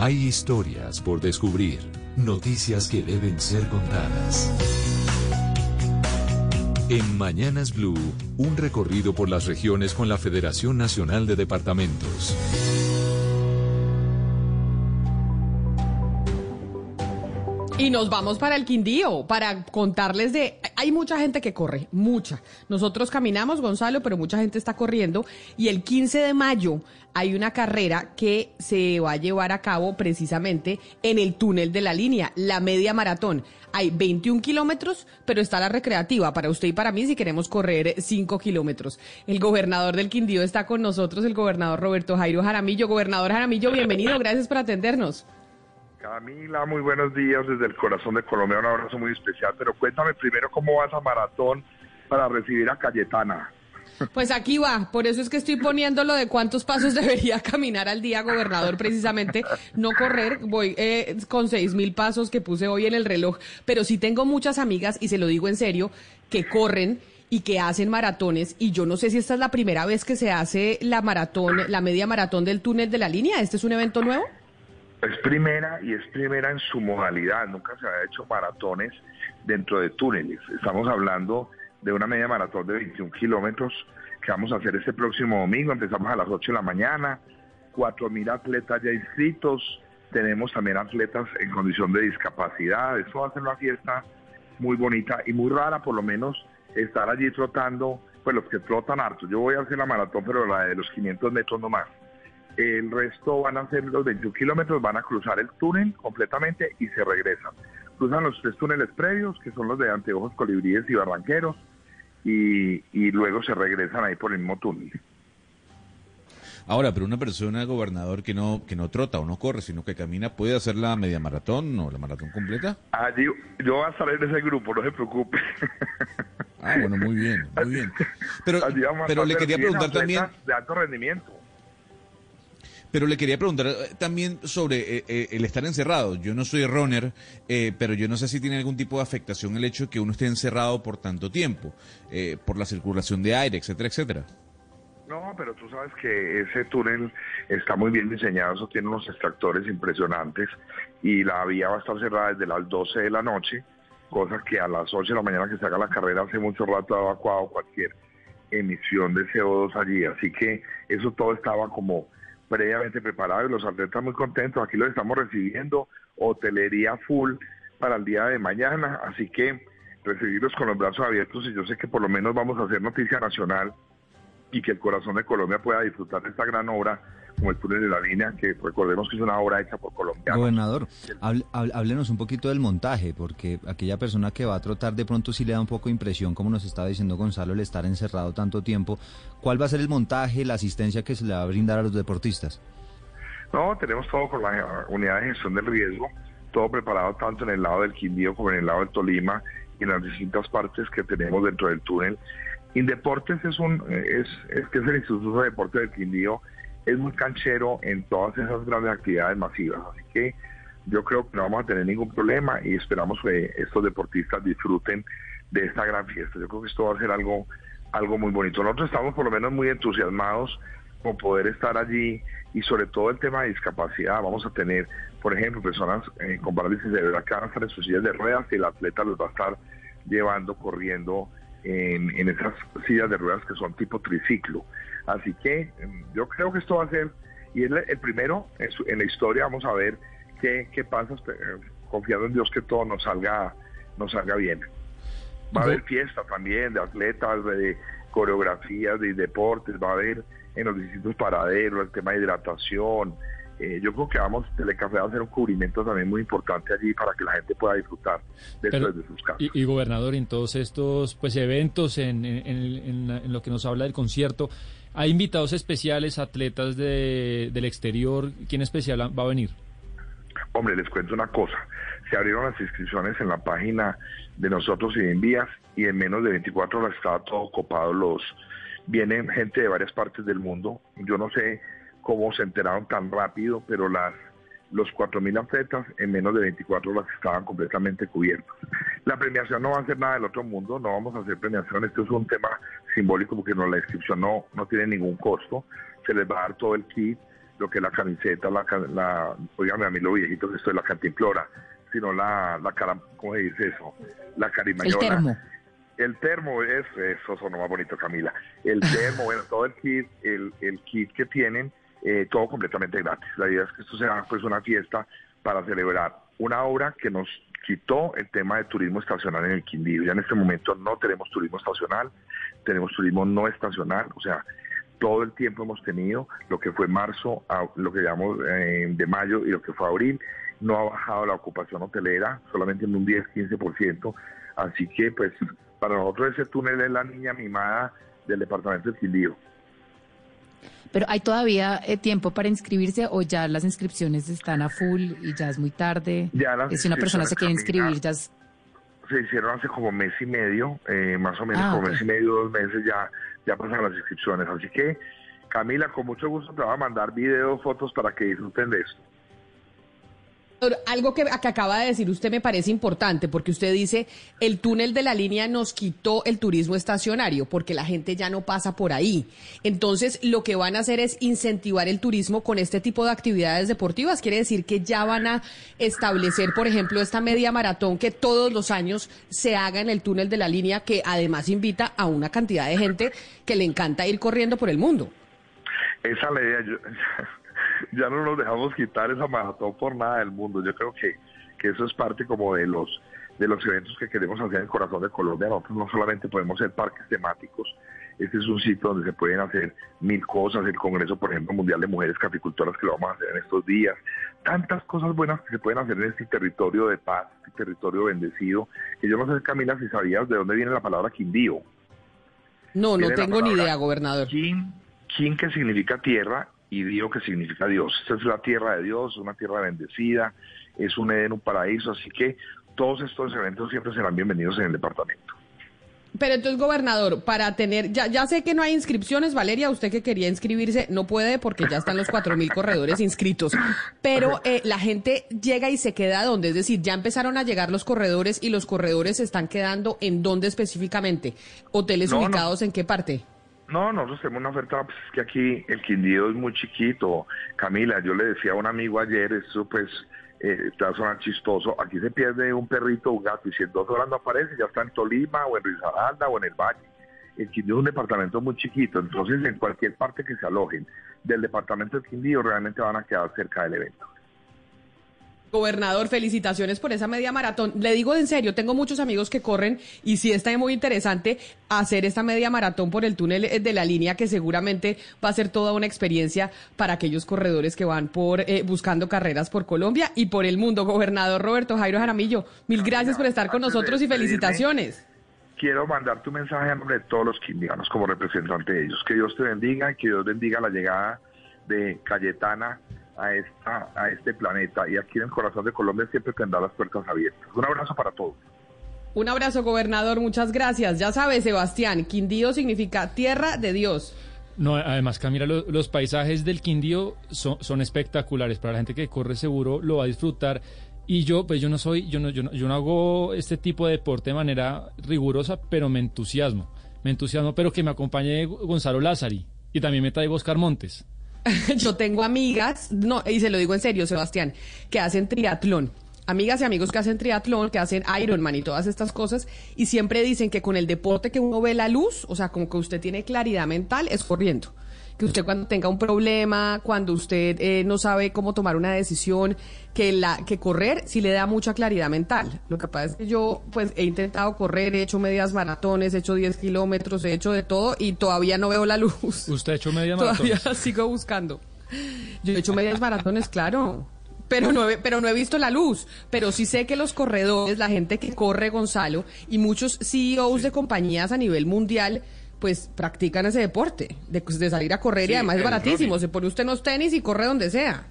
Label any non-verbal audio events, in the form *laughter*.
Hay historias por descubrir, noticias que deben ser contadas. En Mañanas Blue, un recorrido por las regiones con la Federación Nacional de Departamentos. Y nos vamos para el Quindío para contarles de... Hay mucha gente que corre, mucha. Nosotros caminamos, Gonzalo, pero mucha gente está corriendo. Y el 15 de mayo hay una carrera que se va a llevar a cabo precisamente en el túnel de la línea, la media maratón. Hay 21 kilómetros, pero está la recreativa para usted y para mí si queremos correr 5 kilómetros. El gobernador del Quindío está con nosotros, el gobernador Roberto Jairo Jaramillo. Gobernador Jaramillo, bienvenido, gracias por atendernos. Camila, muy buenos días desde el corazón de Colombia, un abrazo muy especial, pero cuéntame primero cómo vas a maratón para recibir a Cayetana. Pues aquí va, por eso es que estoy poniendo lo de cuántos pasos *laughs* debería caminar al día, gobernador, precisamente no correr, voy eh, con seis mil pasos que puse hoy en el reloj, pero sí tengo muchas amigas, y se lo digo en serio, que corren y que hacen maratones, y yo no sé si esta es la primera vez que se hace la maratón, la media maratón del túnel de la línea, ¿este es un evento nuevo? Es primera y es primera en su modalidad. Nunca se ha hecho maratones dentro de túneles. Estamos hablando de una media maratón de 21 kilómetros que vamos a hacer este próximo domingo. Empezamos a las 8 de la mañana. 4.000 atletas ya inscritos. Tenemos también atletas en condición de discapacidad. Esto va a ser una fiesta muy bonita y muy rara, por lo menos, estar allí trotando. Pues los que trotan harto. Yo voy a hacer la maratón, pero la de los 500 metros no más. El resto van a hacer los 21 kilómetros, van a cruzar el túnel completamente y se regresan. Cruzan los tres túneles previos, que son los de Anteojos, Colibríes y Barranqueros, y, luego se regresan ahí por el mismo túnel. Ahora, pero una persona, gobernador, que no que no trota o no corre, sino que camina, ¿puede hacer la media maratón o la maratón completa? Allí, yo voy a estar en ese grupo, no se preocupe. Ah, bueno, muy bien, muy bien. *laughs* Pero, pero le quería preguntar también... De alto rendimiento. Pero le quería preguntar eh, también sobre eh, eh, el estar encerrado. Yo no soy runner, pero yo no sé si tiene algún tipo de afectación el hecho de que uno esté encerrado por tanto tiempo, por la circulación de aire, etcétera, etcétera. No, pero tú sabes que ese túnel está muy bien diseñado, eso tiene unos extractores impresionantes y la vía va a estar cerrada desde las 12 de la noche, cosa que a las 8 de la mañana que se haga la carrera hace mucho rato ha evacuado cualquier emisión de CO2 allí, así que eso todo estaba como previamente preparados y los atletas muy contentos. Aquí los estamos recibiendo, hotelería full para el día de mañana, así que recibirlos con los brazos abiertos y yo sé que por lo menos vamos a hacer noticia nacional y que el corazón de Colombia pueda disfrutar de esta gran obra como el túnel de la línea, que recordemos que es una obra hecha por colombianos. Gobernador, háblenos un poquito del montaje, porque aquella persona que va a trotar de pronto sí le da un poco de impresión, como nos estaba diciendo Gonzalo, el estar encerrado tanto tiempo. ¿Cuál va a ser el montaje, la asistencia que se le va a brindar a los deportistas? No, tenemos todo con la unidad de gestión del riesgo, todo preparado tanto en el lado del Quindío como en el lado del Tolima y en las distintas partes que tenemos dentro del túnel. Indeportes es un es, es que es el Instituto de Deporte del Quindío es muy canchero en todas esas grandes actividades masivas. Así que yo creo que no vamos a tener ningún problema y esperamos que estos deportistas disfruten de esta gran fiesta. Yo creo que esto va a ser algo, algo muy bonito. Nosotros estamos por lo menos muy entusiasmados con poder estar allí y sobre todo el tema de discapacidad. Vamos a tener, por ejemplo, personas eh, con parálisis cerebral que van a estar en sus sillas de ruedas y el atleta los va a estar llevando, corriendo en, en esas sillas de ruedas que son tipo triciclo. Así que em, yo creo que esto va a ser, y es el primero en, la historia, vamos a ver qué, qué pasa, eh, confiando en Dios que todo nos salga, nos salga bien. Va a haber fiesta también de atletas, de coreografías, de deportes, va a haber en los distintos paraderos el tema de hidratación. Eh, yo creo que vamos, Telecafé va a hacer un cubrimiento también muy importante allí para que la gente pueda disfrutar de, sus casas. Y, gobernador, en todos estos pues eventos, en, en lo que nos habla del concierto, ¿Hay invitados especiales, atletas de, del exterior? ¿Quién especial va a venir? Hombre, les cuento una cosa. Se abrieron las inscripciones en la página de nosotros y de Envías y en menos de 24 horas estaba todo copado. Los Vienen gente de varias partes del mundo. Yo no sé cómo se enteraron tan rápido, pero las los 4.000 atletas en menos de 24 horas estaban completamente cubiertos. *laughs* La premiación no va a ser nada del otro mundo, no vamos a hacer premiación, esto es un tema simbólico porque no, la inscripción no, no tiene ningún costo, se les va a dar todo el kit, lo que es la camiseta, la, la a mí lo viejito que esto es la cantimplora, sino la, la cara, ¿cómo se dice eso? La carimañola. El termo. El termo, es, eso sonó más bonito, Camila. El termo, *laughs* bueno, todo el kit, el, el kit que tienen, eh, todo completamente gratis. La idea es que esto sea pues una fiesta para celebrar una obra que nos quitó el tema de turismo estacional en el Quindío. Ya en este momento no tenemos turismo estacional, tenemos turismo no estacional, o sea, todo el tiempo hemos tenido lo que fue marzo, lo que llamamos eh, de mayo y lo que fue abril. No ha bajado la ocupación hotelera, solamente en un 10-15%. Así que, pues, para nosotros ese túnel es la niña mimada del departamento del Quindío. Pero hay todavía eh, tiempo para inscribirse o ya las inscripciones están a full y ya es muy tarde. Ya las si una persona se quiere inscribir, ya es... Se hicieron hace como mes y medio, eh, más o menos Ah, como mes y medio, dos meses ya, ya pasan las inscripciones. Así que, Camila, con mucho gusto te voy a mandar videos, fotos para que disfruten de esto. Algo que, acaba de decir usted me parece importante, porque usted dice, el túnel de la línea nos quitó el turismo estacionario, porque la gente ya no pasa por ahí. Entonces, lo que van a hacer es incentivar el turismo con este tipo de actividades deportivas. Quiere decir que ya van a establecer, por ejemplo, esta media maratón que todos los años se haga en el túnel de la línea, que además invita a una cantidad de gente que le encanta ir corriendo por el mundo. Esa es idea. yo- *laughs* *laughs* ya no nos dejamos quitar esa maratón por nada del mundo. Yo creo que, que eso es parte como de los de los eventos que queremos hacer en el corazón de Colombia. Nosotros no solamente podemos ser parques temáticos, este es un sitio donde se pueden hacer mil cosas, el Congreso, por ejemplo, Mundial de Mujeres Caficultoras que lo vamos a hacer en estos días, tantas cosas buenas que se pueden hacer en este territorio de paz, este territorio bendecido, que yo no sé, Camila, si sabías de dónde viene la palabra Quindío. No, no tengo ni idea, gobernador. Quin, quin que significa tierra y Dio que significa Dios. Esta es la tierra de Dios, una tierra bendecida, es un Edén, un paraíso, así que todos estos eventos siempre serán bienvenidos en el departamento. Pero entonces, gobernador, para tener, ya, ya sé que no hay inscripciones, Valeria, usted que quería inscribirse, no puede porque ya están los cuatro mil corredores inscritos, pero eh, la gente llega y se queda donde, es decir, ya empezaron a llegar los corredores y los corredores se están quedando en dónde específicamente, hoteles No, no. ubicados en qué parte. No, nosotros tenemos una oferta, pues es que aquí el Quindío es muy chiquito. Camila, yo le decía a un amigo ayer, eso pues eh, a sonar chistoso, aquí se pierde un perrito o un gato y si en dos horas no aparece, ya está en Tolima o en Risaralda o en el Valle. El Quindío es un departamento muy chiquito, entonces en cualquier parte que se alojen del departamento del Quindío realmente van a quedar cerca del evento. Gobernador, felicitaciones por esa media maratón. Le digo en serio, tengo muchos amigos que corren y sí está muy interesante hacer esta media maratón por el túnel eh, de la línea que seguramente va a ser toda una experiencia para aquellos corredores que van por eh, buscando carreras por Colombia y por el mundo. Gobernador Roberto Jairo Jaramillo, mil gracias por estar con nosotros y felicitaciones. quiero mandar tu mensaje a nombre de todos los quindianos como representante de ellos. Que Dios te bendiga y que Dios bendiga la llegada de Cayetana a, esta, a este planeta. Y aquí en el corazón de Colombia siempre tendrá las puertas abiertas. Un abrazo para todos. Un abrazo, gobernador, muchas gracias. Ya sabe, Sebastián, Quindío significa tierra de Dios. No, además, Camila, lo- los paisajes del Quindío son, son espectaculares. Para la gente que corre seguro lo va a disfrutar. Y yo, pues yo no soy, yo no, yo no, yo no hago este tipo de deporte de manera rigurosa, pero me entusiasmo. Me entusiasmo, pero que me acompañe Gonzalo Lázari. Y también me traiga Oscar Montes. *laughs* Yo tengo amigas, no, y se lo digo en serio, Sebastián, que hacen triatlón. Amigas y amigos que hacen triatlón, que hacen Ironman y todas estas cosas, y siempre dicen que con el deporte que uno ve la luz, o sea, como que usted tiene claridad mental, es corriendo. Que usted cuando tenga un problema, cuando usted eh, no sabe cómo tomar una decisión, que la que correr sí le da mucha claridad mental. Lo que pasa es que yo pues he intentado correr, he hecho medias maratones, he hecho 10 kilómetros, he hecho de todo y todavía no veo la luz. ¿Usted ha hecho media maratón? Todavía *laughs* sigo buscando. Yo he hecho medias maratones, claro. Pero no, he, pero no he visto la luz. Pero sí sé que los corredores, la gente que corre, Gonzalo, y muchos CEOs de compañías a nivel mundial, pues practican ese deporte, de, de salir a correr y además es baratísimo. running. Se pone usted unos tenis y corre donde sea.